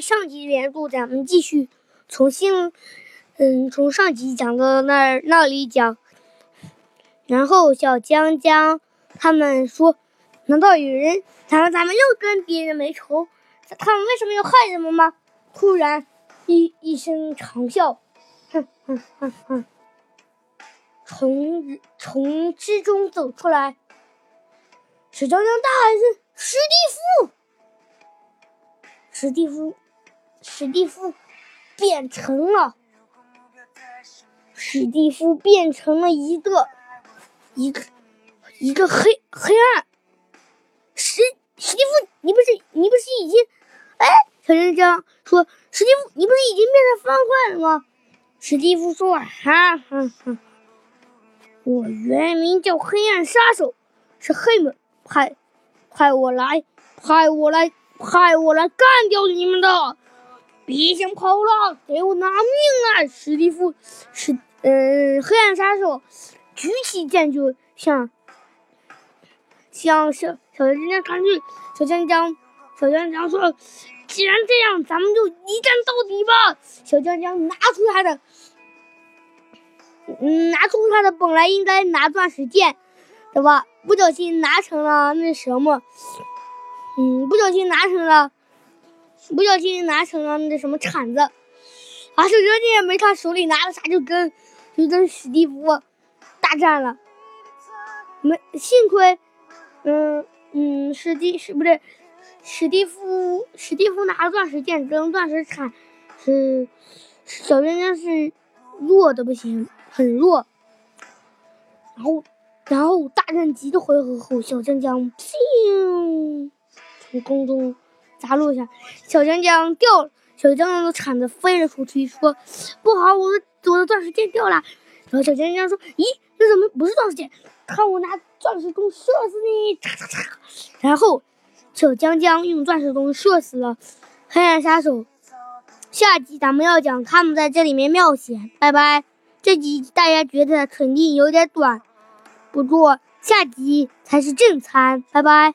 上集原著，咱们继续从新，嗯，从上集讲到那儿那里讲。然后小江江他们说：“难道有人咱们咱们又跟别人没仇？他们为什么要害人们吗？”突然，一一声长啸，哼哼哼哼，从从之中走出来，小江江大喊一声：“史蒂夫！”史蒂夫，史蒂夫变成了，史蒂夫变成了一个一个一个黑黑暗。史史蒂夫，你不是你不是已经？哎，小江江说：“史蒂夫，你不是已经变成方块了吗？”史蒂夫说：“哈哈哈，我原名叫黑暗杀手，是黑门派派我来，派我来。”派我来干掉你们的！别想跑了，给我拿命啊！史蒂夫，史，嗯，黑暗杀手举起剑就向向小小江江传去。小江江，小江江说：“既然这样，咱们就一战到底吧！”小江江拿出他的，嗯，拿出他的本来应该拿钻石剑，对吧？不小心拿成了那什么。嗯，不小心拿成了，不小心拿成了那什么铲子，啊，小江江也没看手里拿的啥，就跟就跟史蒂夫大战了，没幸亏，嗯嗯，史蒂是不是史蒂夫史蒂夫拿了钻石剑跟钻石铲，是小江江是弱的不行，很弱，然后然后大战几个回合后，小江江砰。从空中砸落下，小江江掉了，小江江的铲子飞了出去，说：“不好，我的我的钻石剑掉了。”然后小江江说：“咦，这怎么不是钻石剑？看我拿钻石弓射死你！”嚓嚓嚓，然后小江江用钻石弓射死了黑暗杀手。下集咱们要讲他们在这里面冒险，拜拜。这集大家觉得肯定有点短，不过下集才是正餐，拜拜。